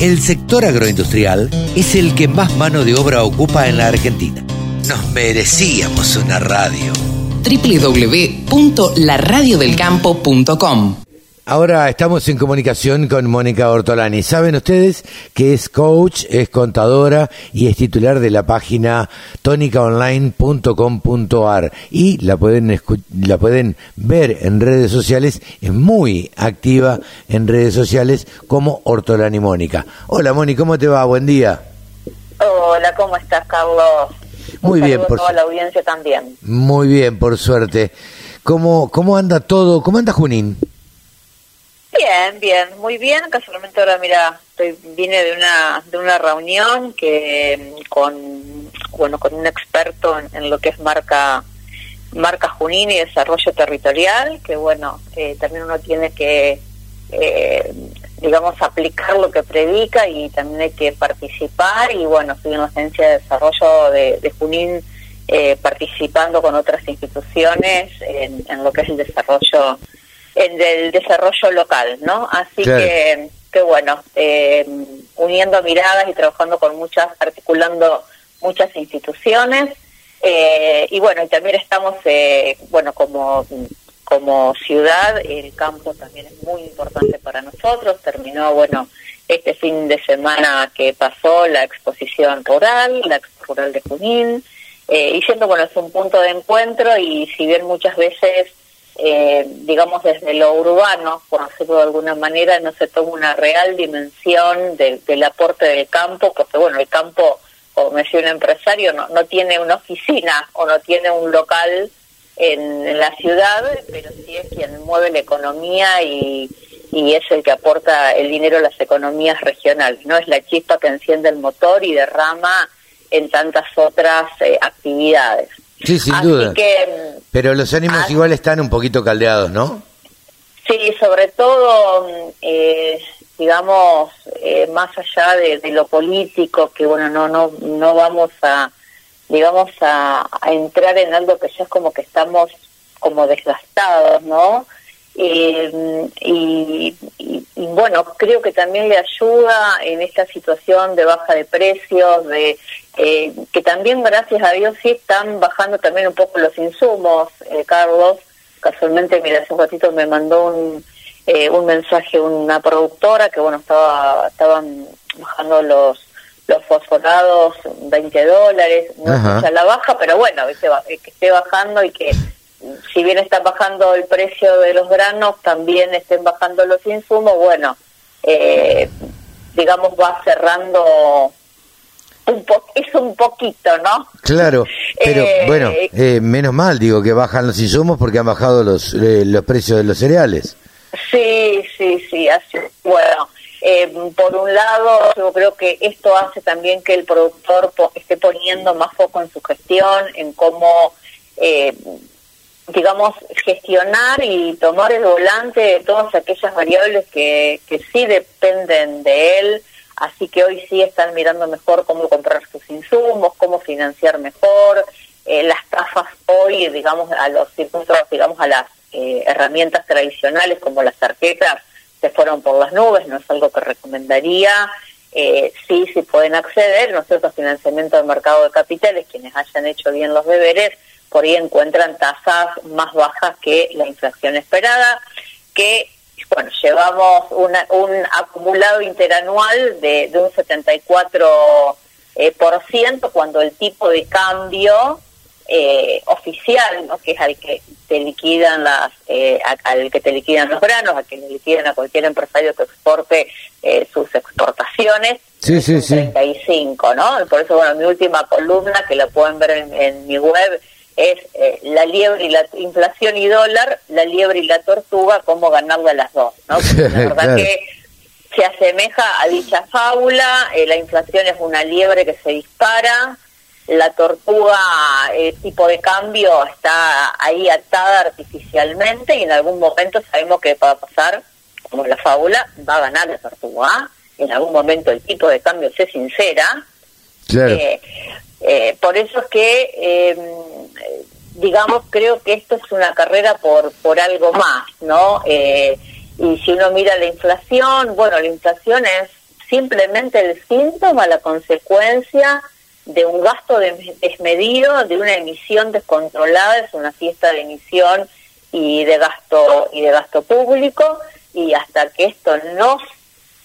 El sector agroindustrial es el que más mano de obra ocupa en la Argentina. Nos merecíamos una radio. www.laradiodelcampo.com Ahora estamos en comunicación con Mónica Ortolani. Saben ustedes que es coach, es contadora y es titular de la página tonicaonline.com.ar y la pueden la pueden ver en redes sociales, es muy activa en redes sociales como Ortolani Mónica. Hola Mónica, ¿cómo te va? Buen día. Hola, ¿cómo estás, Carlos? Muy bien, por toda la audiencia también. Muy bien, por suerte. ¿Cómo cómo anda todo? ¿Cómo anda Junín? Bien, bien, muy bien. Casualmente ahora, mira, estoy, vine de una de una reunión que con bueno con un experto en, lo que es marca marca Junín y desarrollo territorial, que bueno, eh, también uno tiene que eh, digamos aplicar lo que predica y también hay que participar y bueno, estoy en la agencia de desarrollo de, Junín eh, participando con otras instituciones en, en lo que es el desarrollo en del desarrollo local, ¿no? Así que, que bueno, eh, uniendo miradas y trabajando con muchas, articulando muchas instituciones. Eh, y bueno, y también estamos, eh, bueno, como, como ciudad, el campo también es muy importante para nosotros. Terminó, bueno, este fin de semana que pasó la exposición rural, la exposición rural de Junín, y siendo, bueno, es un punto de encuentro y si bien muchas veces eh, digamos, desde lo urbano, por decirlo de alguna manera, no se toma una real dimensión del aporte del campo, porque, bueno, el campo, como me decía un empresario, no, no tiene una oficina o no tiene un local en, la ciudad, pero sí es quien mueve la economía y, y es el que aporta el dinero a las economías regionales, ¿no? Es la chispa que enciende el motor y derrama en tantas otras eh, actividades. Sí, sin duda. Pero los ánimos igual están un poquito caldeados, ¿no? Sí, sobre todo, eh, digamos, eh, más allá de, lo político, que bueno, no, no, no vamos a, digamos, a, entrar en algo que ya es como que estamos como desgastados, ¿no? Eh, y, bueno, creo que también le ayuda en esta situación de baja de precios, de eh, que también gracias a Dios sí están bajando también un poco los insumos, eh, Carlos. Casualmente, mira, hace un ratito me mandó un, eh, un mensaje una productora que, bueno, estaba estaban bajando los los fosforados 20 dólares, no es la baja, pero bueno, que esté bajando y que si bien está bajando el precio de los granos, también estén bajando los insumos, bueno, eh, digamos, va cerrando un es un poquito, ¿no? Claro, pero eh, bueno, eh, menos mal digo que bajan los insumos porque han bajado los los precios de los cereales. Sí, sí, sí, así, bueno. por un lado, yo creo que esto hace también que el productor esté poniendo más foco en su gestión, en cómo eh, digamos, gestionar y tomar el volante de todas aquellas variables que, que sí dependen de él, así que hoy sí están mirando mejor cómo comprar sus insumos, cómo financiar mejor, eh, las tafas hoy, digamos, a los circuitos, digamos, a las eh, herramientas tradicionales como las tarjetas, se fueron por las nubes, no es algo que recomendaría, eh, sí, sí pueden acceder, ¿no es cierto?, financiamiento del mercado de capitales, quienes hayan hecho bien los deberes, por ahí encuentran tasas más bajas que la inflación esperada, que bueno, llevamos un acumulado interanual de, de un 74 eh, por ciento cuando el tipo de cambio eh, oficial, ¿no? que es al que te liquidan las, eh, al que te liquidan los granos, a que le liquidan a cualquier empresario que exporte eh, sus exportaciones, sí, sí, sí. 35, ¿no? Por eso, bueno, mi última columna, que la pueden ver en mi web, es eh, la liebre y la inflación y dólar, la liebre y la tortuga, cómo ganarle a las dos, ¿no? la verdad que se asemeja a dicha fábula, eh, la inflación es una liebre que se dispara, la tortuga, el tipo de cambio está ahí atada artificialmente y en algún momento sabemos que va a pasar, como la fábula, va a ganar la tortuga, en algún momento el tipo de cambio se sincera, claro. Eh, por eso es que, eh, digamos, creo que esto es una carrera por, por algo más, ¿no? Eh, y si uno mira la inflación, bueno, la inflación es simplemente el síntoma, la consecuencia de un gasto desmedido, de una emisión descontrolada, es una fiesta de emisión y de gasto y de gasto público y hasta que esto no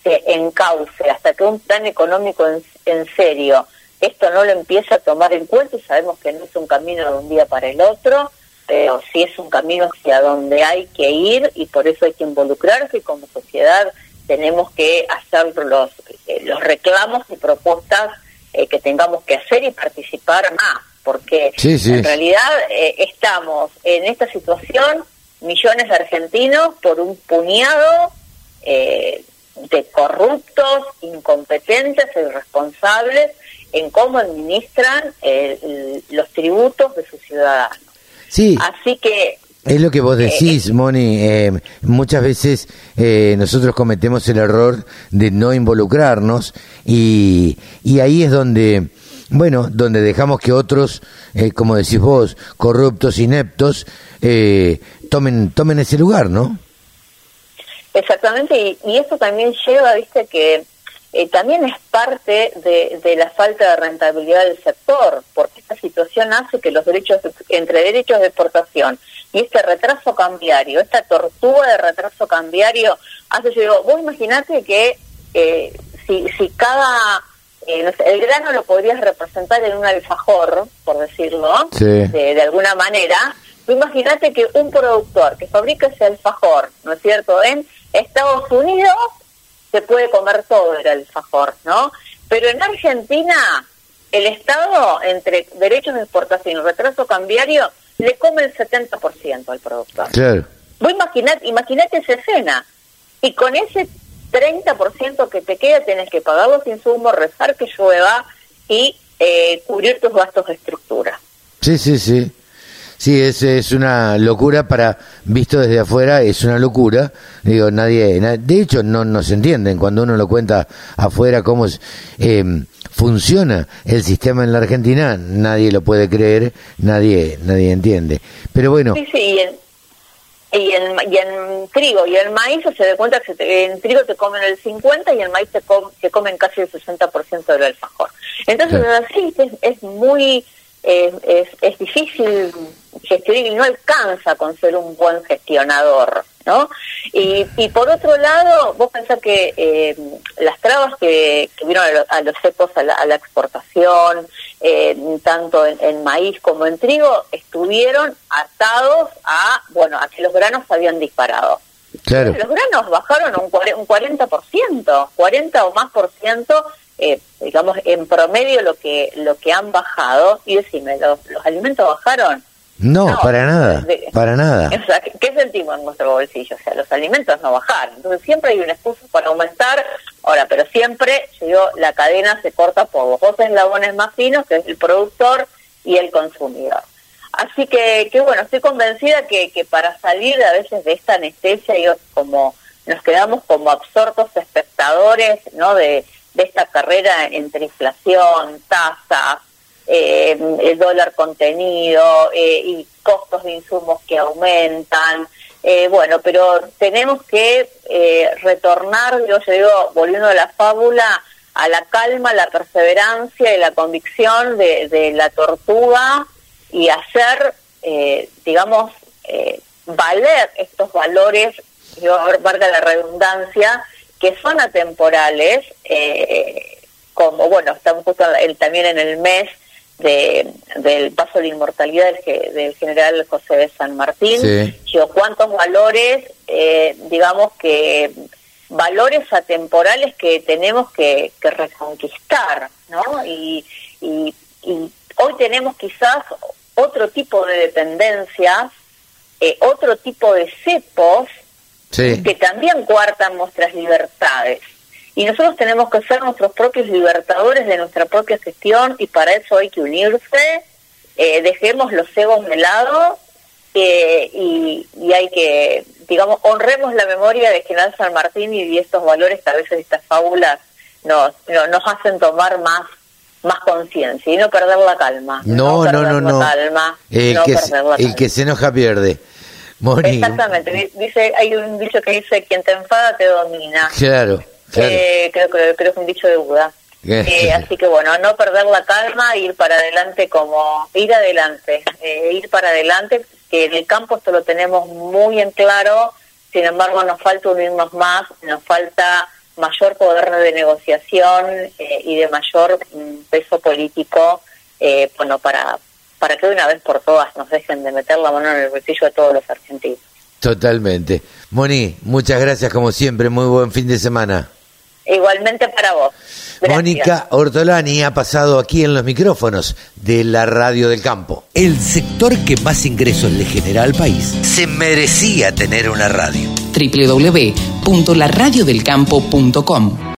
se encauce, hasta que un plan económico en, en serio esto no lo empieza a tomar en cuenta y sabemos que no es un camino de un día para el otro, pero sí es un camino hacia donde hay que ir y por eso hay que involucrarse y como sociedad tenemos que hacer los, eh, los reclamos y propuestas eh, que tengamos que hacer y participar más, porque en realidad eh, estamos en esta situación millones de argentinos por un puñado de corruptos, incompetentes e irresponsables en cómo administran los tributos de sus ciudadanos. Sí. Así que es lo que vos eh, decís, Moni. Eh, muchas veces eh, nosotros cometemos el error de no involucrarnos y, y ahí es donde, bueno, donde dejamos que otros, como decís vos, corruptos, ineptos, tomen, tomen ese lugar, ¿no? Exactamente, y, y eso también lleva, viste, que también es parte de, de, la falta de rentabilidad del sector, porque esta situación hace que los derechos, entre derechos de exportación y este retraso cambiario, esta tortuga de retraso cambiario, hace, yo digo, vos imaginate que eh, si, si cada, eh, el grano lo podrías representar en un alfajor, por decirlo, de, alguna manera, vos imaginate que un productor que fabrica ese alfajor, ¿no es cierto?, en Estados Unidos se puede comer todo el alfajor, ¿no? Pero en Argentina, el Estado, entre derechos de exportación y retraso cambiario, le come el 70% al productor. Claro. Vos imaginate, imaginate esa escena. Y con ese 30% que te queda tenés que pagar los insumos, rezar que llueva y eh, cubrir tus gastos de estructura. Sí, sí, sí. Sí, es, es una locura para, visto desde afuera, es una locura. Digo, nadie, de hecho no nos entienden cuando uno lo cuenta afuera cómo es, eh, funciona el sistema en la Argentina, nadie lo puede creer, nadie nadie entiende. Pero bueno. Sí, sí, y en, y en, y en trigo y en maíz se da cuenta que en trigo te comen el 50 y en maíz te, comen casi el 60% del alfajor. Entonces, así es, es muy es, es difícil gestionar y no alcanza con ser un buen gestionador, ¿no? Y, y por otro lado, vos pensás que eh, las trabas que, que vieron a, los cepos a la, exportación, eh, tanto en, maíz como en trigo, estuvieron atados a, bueno, a que los granos habían disparado. Claro. Los granos bajaron un, un 40%, 40 o más por ciento eh, digamos, en promedio lo que lo que han bajado, y decime, ¿los, los alimentos bajaron? No, para nada, para nada. ¿Qué sentimos en nuestro bolsillo? O sea, los alimentos no bajaron. Entonces siempre hay un excusa para aumentar. Ahora, pero siempre, yo la cadena se corta por dos eslabones más finos, que es el productor y el consumidor. Así que, que bueno, estoy convencida que, que para salir a veces de esta anestesia, yo como nos quedamos como absortos espectadores, ¿no? De, de esta carrera entre inflación, tasas, eh, el dólar contenido eh, y costos de insumos que aumentan. Eh, bueno, pero tenemos que retornar, yo digo, volviendo a la fábula, a la calma, la perseverancia y la convicción de, la tortuga y hacer, digamos, valer estos valores, yo valga la redundancia, que son atemporales, eh, como, bueno, estamos justo también en el mes de, del paso de inmortalidad del, del general José de San Martín, yo, cuántos valores, eh, digamos que valores atemporales que tenemos que, reconquistar, ¿no? Y, y, hoy tenemos quizás otro tipo de dependencias, eh, otro tipo de cepos que también cuartan nuestras libertades. Y nosotros tenemos que ser nuestros propios libertadores de nuestra propia gestión y para eso hay que unirse, eh, dejemos los egos de lado eh, y, hay que, digamos, honremos la memoria de General San Martín y de estos valores que a veces estas fábulas nos, nos hacen tomar más más conciencia y no perder la calma. No, no, no, no. Calma, el, que, el que se enoja pierde. Exactamente, dice, hay un dicho que dice, quien te enfada te domina. Claro. Eh, creo, creo, creo que es un dicho de Buda. Eh, así que bueno, no perder la calma, ir para adelante como ir adelante, eh, ir para adelante, que en el campo esto lo tenemos muy en claro, sin embargo nos falta unirnos más, nos falta mayor poder de negociación eh, y de mayor mm, peso político, bueno, para, para que de una vez por todas nos dejen de meter la mano en el bolsillo de todos los argentinos. Totalmente. Moni, muchas gracias como siempre, muy buen fin de semana. Igualmente para vos. Mónica Ortolani ha pasado aquí en los micrófonos de la Radio del Campo. El sector que más ingresos le genera al país se merecía tener una radio. www.laradiodelcampo.com